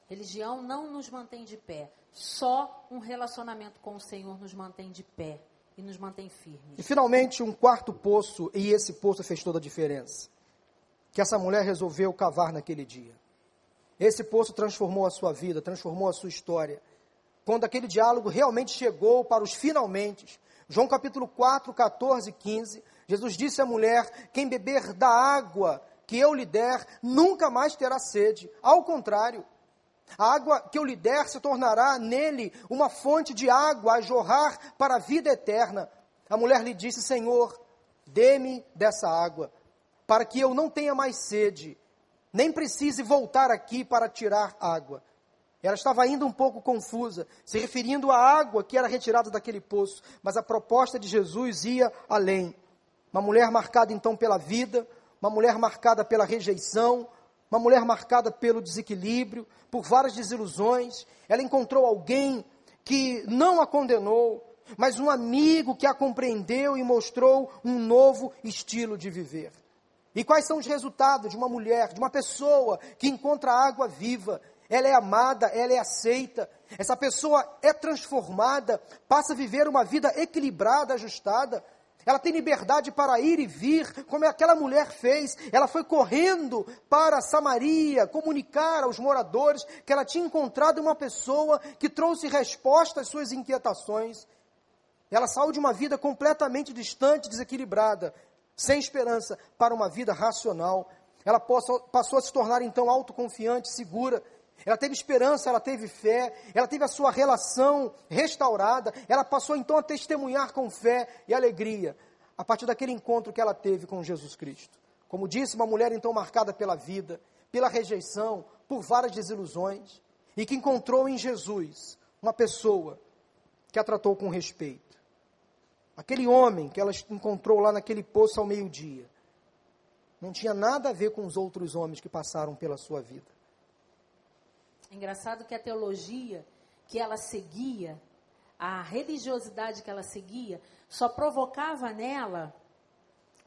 Religião não nos mantém de pé. Só um relacionamento com o Senhor nos mantém de pé e nos mantém firmes. E finalmente, um quarto poço, e esse poço fez toda a diferença. Que essa mulher resolveu cavar naquele dia. Esse poço transformou a sua vida, transformou a sua história. Quando aquele diálogo realmente chegou para os finalmente, João capítulo 4, 14 e 15, Jesus disse à mulher: Quem beber da água que eu lhe der, nunca mais terá sede. Ao contrário, a água que eu lhe der se tornará nele uma fonte de água a jorrar para a vida eterna. A mulher lhe disse: Senhor, dê-me dessa água, para que eu não tenha mais sede, nem precise voltar aqui para tirar água. Ela estava ainda um pouco confusa, se referindo à água que era retirada daquele poço, mas a proposta de Jesus ia além. Uma mulher marcada então pela vida, uma mulher marcada pela rejeição, uma mulher marcada pelo desequilíbrio, por várias desilusões. Ela encontrou alguém que não a condenou, mas um amigo que a compreendeu e mostrou um novo estilo de viver. E quais são os resultados de uma mulher, de uma pessoa que encontra água viva? Ela é amada, ela é aceita, essa pessoa é transformada, passa a viver uma vida equilibrada, ajustada, ela tem liberdade para ir e vir, como aquela mulher fez. Ela foi correndo para Samaria comunicar aos moradores que ela tinha encontrado uma pessoa que trouxe resposta às suas inquietações. Ela saiu de uma vida completamente distante, desequilibrada, sem esperança, para uma vida racional. Ela passou a se tornar então autoconfiante, segura ela teve esperança, ela teve fé, ela teve a sua relação restaurada, ela passou então a testemunhar com fé e alegria, a partir daquele encontro que ela teve com Jesus Cristo. Como disse, uma mulher então marcada pela vida, pela rejeição, por várias desilusões, e que encontrou em Jesus uma pessoa que a tratou com respeito. Aquele homem que ela encontrou lá naquele poço ao meio-dia, não tinha nada a ver com os outros homens que passaram pela sua vida. Engraçado que a teologia que ela seguia, a religiosidade que ela seguia, só provocava nela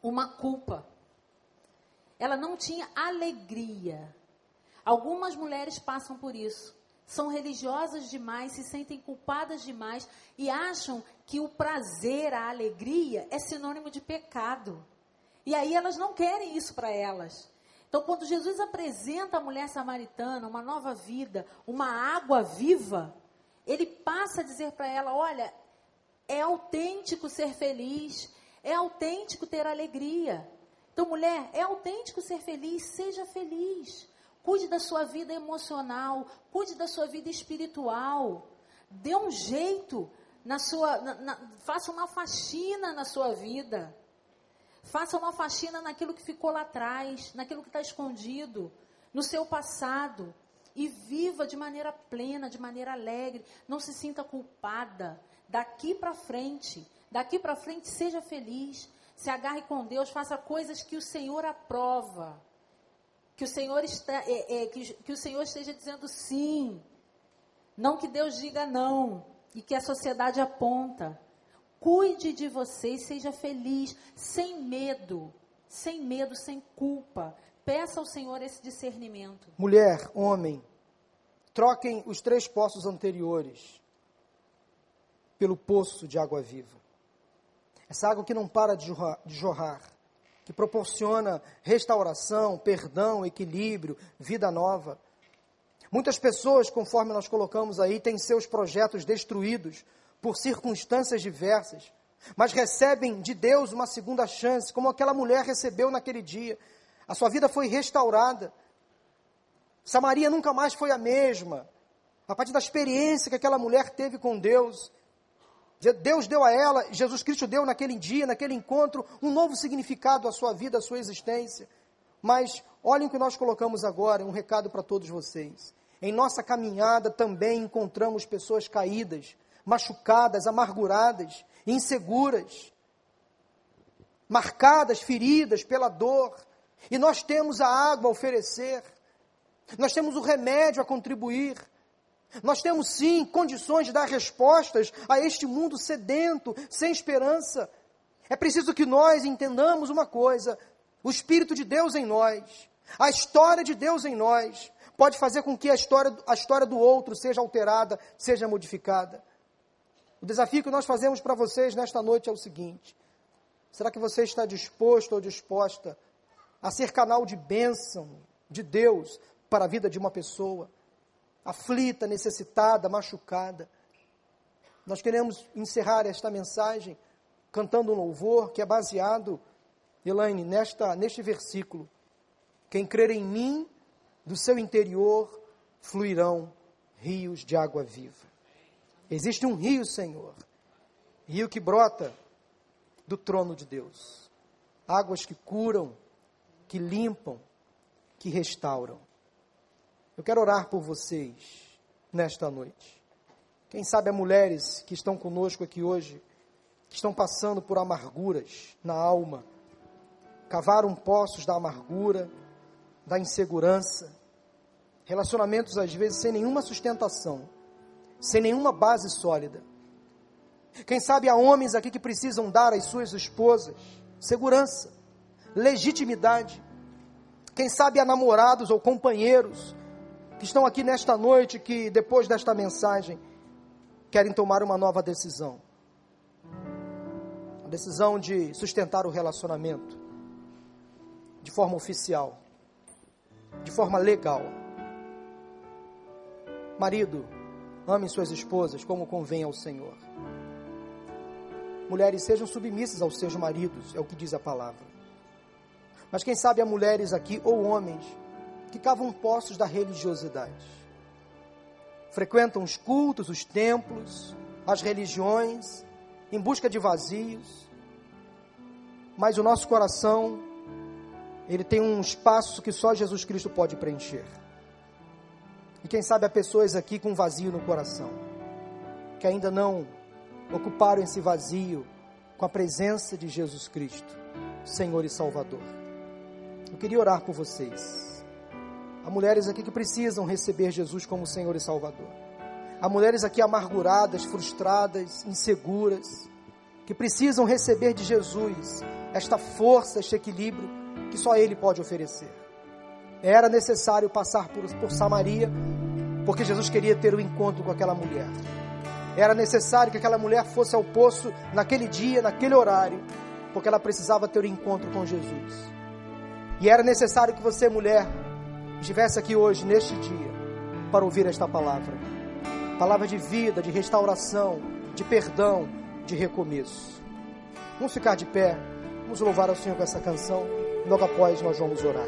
uma culpa. Ela não tinha alegria. Algumas mulheres passam por isso. São religiosas demais, se sentem culpadas demais e acham que o prazer, a alegria é sinônimo de pecado. E aí elas não querem isso para elas. Então, quando Jesus apresenta a mulher samaritana uma nova vida, uma água viva, ele passa a dizer para ela: olha, é autêntico ser feliz, é autêntico ter alegria. Então, mulher, é autêntico ser feliz, seja feliz. Cuide da sua vida emocional, cuide da sua vida espiritual. Dê um jeito na sua, na, na, faça uma faxina na sua vida. Faça uma faxina naquilo que ficou lá atrás, naquilo que está escondido, no seu passado. e viva de maneira plena, de maneira alegre. Não se sinta culpada. Daqui para frente, daqui para frente, seja feliz. Se agarre com Deus, faça coisas que o Senhor aprova. Que o Senhor, está, é, é, que, que o Senhor esteja dizendo sim. Não que Deus diga não. E que a sociedade aponta. Cuide de você e seja feliz, sem medo. Sem medo, sem culpa. Peça ao Senhor esse discernimento. Mulher, homem, troquem os três poços anteriores pelo poço de água viva. Essa água que não para de jorrar, que proporciona restauração, perdão, equilíbrio, vida nova. Muitas pessoas, conforme nós colocamos aí, têm seus projetos destruídos por circunstâncias diversas, mas recebem de Deus uma segunda chance, como aquela mulher recebeu naquele dia. A sua vida foi restaurada. Samaria nunca mais foi a mesma. A partir da experiência que aquela mulher teve com Deus, Deus deu a ela, Jesus Cristo deu naquele dia, naquele encontro, um novo significado à sua vida, à sua existência. Mas olhem o que nós colocamos agora, um recado para todos vocês. Em nossa caminhada também encontramos pessoas caídas, machucadas, amarguradas, inseguras, marcadas, feridas pela dor, e nós temos a água a oferecer, nós temos o remédio a contribuir, nós temos sim condições de dar respostas a este mundo sedento, sem esperança. É preciso que nós entendamos uma coisa: o Espírito de Deus em nós, a história de Deus em nós, pode fazer com que a história, a história do outro seja alterada, seja modificada. O desafio que nós fazemos para vocês nesta noite é o seguinte: será que você está disposto ou disposta a ser canal de bênção de Deus para a vida de uma pessoa aflita, necessitada, machucada? Nós queremos encerrar esta mensagem cantando um louvor que é baseado, Elaine, nesta, neste versículo. Quem crer em mim, do seu interior fluirão rios de água viva. Existe um rio, Senhor, rio que brota do trono de Deus. Águas que curam, que limpam, que restauram. Eu quero orar por vocês nesta noite. Quem sabe há mulheres que estão conosco aqui hoje, que estão passando por amarguras na alma, cavaram poços da amargura, da insegurança, relacionamentos às vezes sem nenhuma sustentação sem nenhuma base sólida. Quem sabe há homens aqui que precisam dar às suas esposas segurança, legitimidade. Quem sabe há namorados ou companheiros que estão aqui nesta noite que depois desta mensagem querem tomar uma nova decisão. A decisão de sustentar o relacionamento de forma oficial, de forma legal. Marido, Amem suas esposas como convém ao Senhor. Mulheres sejam submissas aos seus maridos, é o que diz a palavra. Mas quem sabe há mulheres aqui ou homens que cavam poços da religiosidade. Frequentam os cultos, os templos, as religiões, em busca de vazios. Mas o nosso coração, ele tem um espaço que só Jesus Cristo pode preencher. E quem sabe há pessoas aqui com vazio no coração, que ainda não ocuparam esse vazio com a presença de Jesus Cristo, Senhor e Salvador. Eu queria orar por vocês. Há mulheres aqui que precisam receber Jesus como Senhor e Salvador. Há mulheres aqui amarguradas, frustradas, inseguras, que precisam receber de Jesus esta força, este equilíbrio que só Ele pode oferecer. Era necessário passar por, por Samaria, porque Jesus queria ter o um encontro com aquela mulher. Era necessário que aquela mulher fosse ao poço naquele dia, naquele horário, porque ela precisava ter o um encontro com Jesus. E era necessário que você, mulher, estivesse aqui hoje, neste dia, para ouvir esta palavra. Palavra de vida, de restauração, de perdão, de recomeço. Vamos ficar de pé, vamos louvar ao Senhor com essa canção. Logo após nós vamos orar.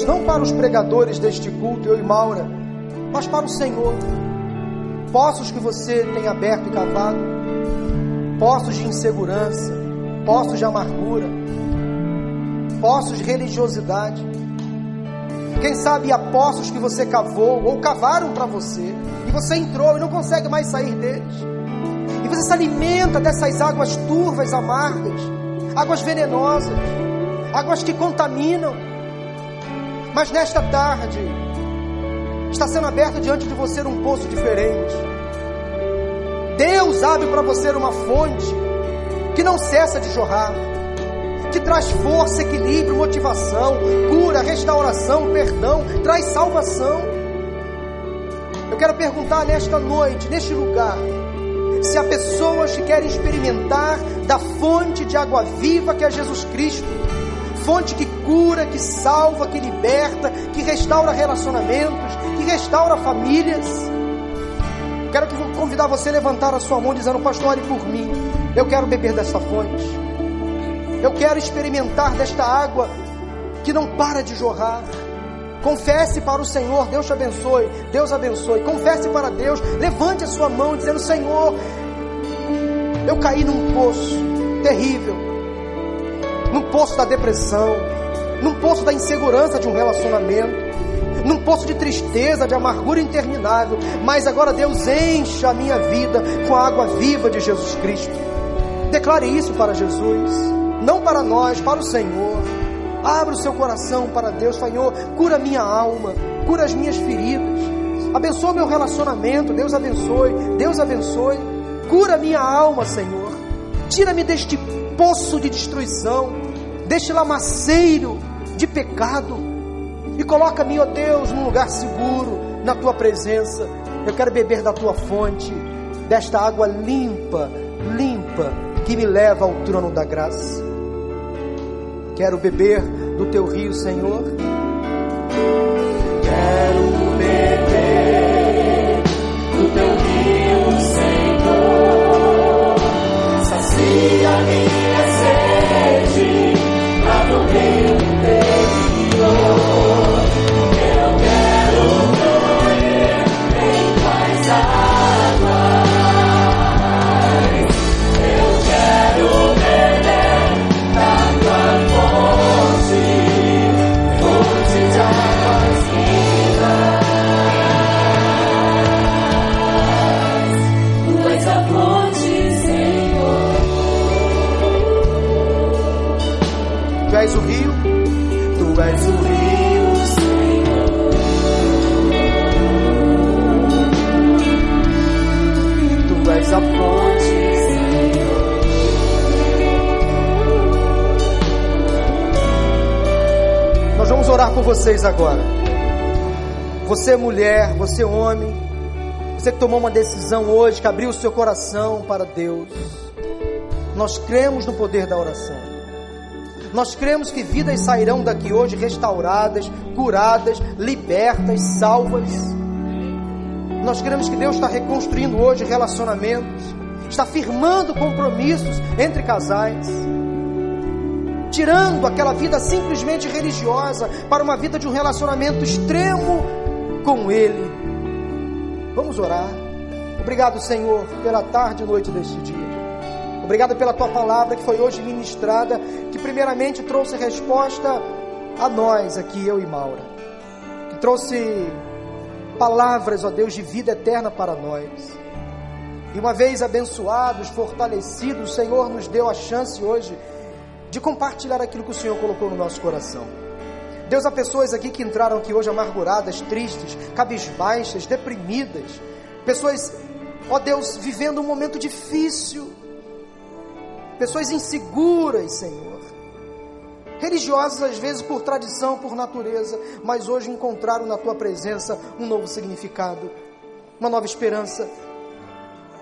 Deus, não para os pregadores deste culto, eu e Maura, mas para o Senhor, poços que você tem aberto e cavado, poços de insegurança, poços de amargura, poços de religiosidade. Quem sabe há poços que você cavou ou cavaram para você e você entrou e não consegue mais sair deles. E você se alimenta dessas águas turvas, amargas, águas venenosas, águas que contaminam. Mas nesta tarde está sendo aberto diante de você um poço diferente. Deus abre para você uma fonte que não cessa de jorrar que traz força, equilíbrio, motivação, cura, restauração, perdão, traz salvação. Eu quero perguntar nesta noite, neste lugar, se há pessoas que querem experimentar da fonte de água viva que é Jesus Cristo, fonte que cura, que salva, que liberta, que restaura relacionamentos, que restaura famílias. Quero que- convidar você a levantar a sua mão dizendo, pastor, ore por mim. Eu quero beber desta fonte. Eu quero experimentar desta água que não para de jorrar. Confesse para o Senhor, Deus te abençoe, Deus abençoe. Confesse para Deus, levante a sua mão dizendo: Senhor, eu caí num poço terrível, num poço da depressão, num poço da insegurança de um relacionamento, num poço de tristeza, de amargura interminável. Mas agora, Deus, encha a minha vida com a água viva de Jesus Cristo. Declare isso para Jesus, não para nós, para o Senhor. Abra o seu coração para Deus, Senhor. Cura minha alma, cura as minhas feridas. Abençoa meu relacionamento, Deus abençoe, Deus abençoe. Cura minha alma, Senhor. Tira-me deste poço de destruição, deste lamaceiro de pecado. E coloca-me, ó Deus, num lugar seguro, na tua presença. Eu quero beber da tua fonte, desta água limpa, limpa, que me leva ao trono da graça. Quero beber do teu rio, Senhor. Quero beber do teu rio, Senhor. Sacia orar por vocês agora. Você mulher, você homem, você que tomou uma decisão hoje, que abriu o seu coração para Deus. Nós cremos no poder da oração. Nós cremos que vidas sairão daqui hoje restauradas, curadas, libertas, salvas. Nós cremos que Deus está reconstruindo hoje relacionamentos, está firmando compromissos entre casais, tirando aquela vida simplesmente religiosa para uma vida de um relacionamento extremo com Ele. Vamos orar. Obrigado, Senhor, pela tarde e noite deste dia. Obrigado pela tua palavra que foi hoje ministrada, que primeiramente trouxe resposta a nós aqui, eu e Maura. Que trouxe palavras, ó Deus, de vida eterna para nós. E uma vez abençoados, fortalecidos, o Senhor nos deu a chance hoje de compartilhar aquilo que o Senhor colocou no nosso coração. Deus, há pessoas aqui que entraram aqui hoje amarguradas, tristes, cabisbaixas, deprimidas, pessoas, ó Deus, vivendo um momento difícil, pessoas inseguras, Senhor, religiosas às vezes por tradição, por natureza, mas hoje encontraram na tua presença um novo significado, uma nova esperança.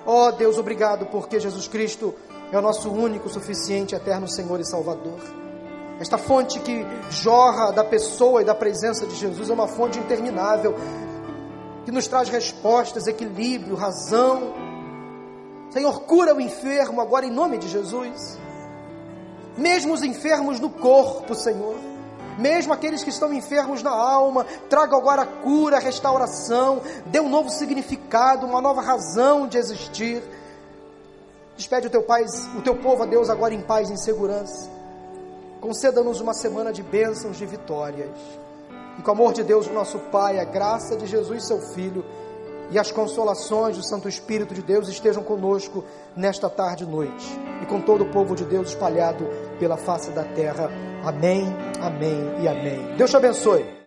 Ó Deus, obrigado porque Jesus Cristo é o nosso único, suficiente, eterno Senhor e Salvador. Esta fonte que jorra da pessoa e da presença de Jesus é uma fonte interminável, que nos traz respostas, equilíbrio, razão. Senhor, cura o enfermo agora em nome de Jesus. Mesmo os enfermos no corpo, Senhor. Mesmo aqueles que estão enfermos na alma, traga agora a cura, a restauração, dê um novo significado, uma nova razão de existir. Despede o teu pai, o teu povo a Deus agora em paz e em segurança. Conceda-nos uma semana de bênçãos, de vitórias. E com o amor de Deus, o nosso Pai, a graça de Jesus, seu Filho, e as consolações do Santo Espírito de Deus estejam conosco nesta tarde e noite. E com todo o povo de Deus espalhado pela face da terra. Amém, amém e amém. Deus te abençoe.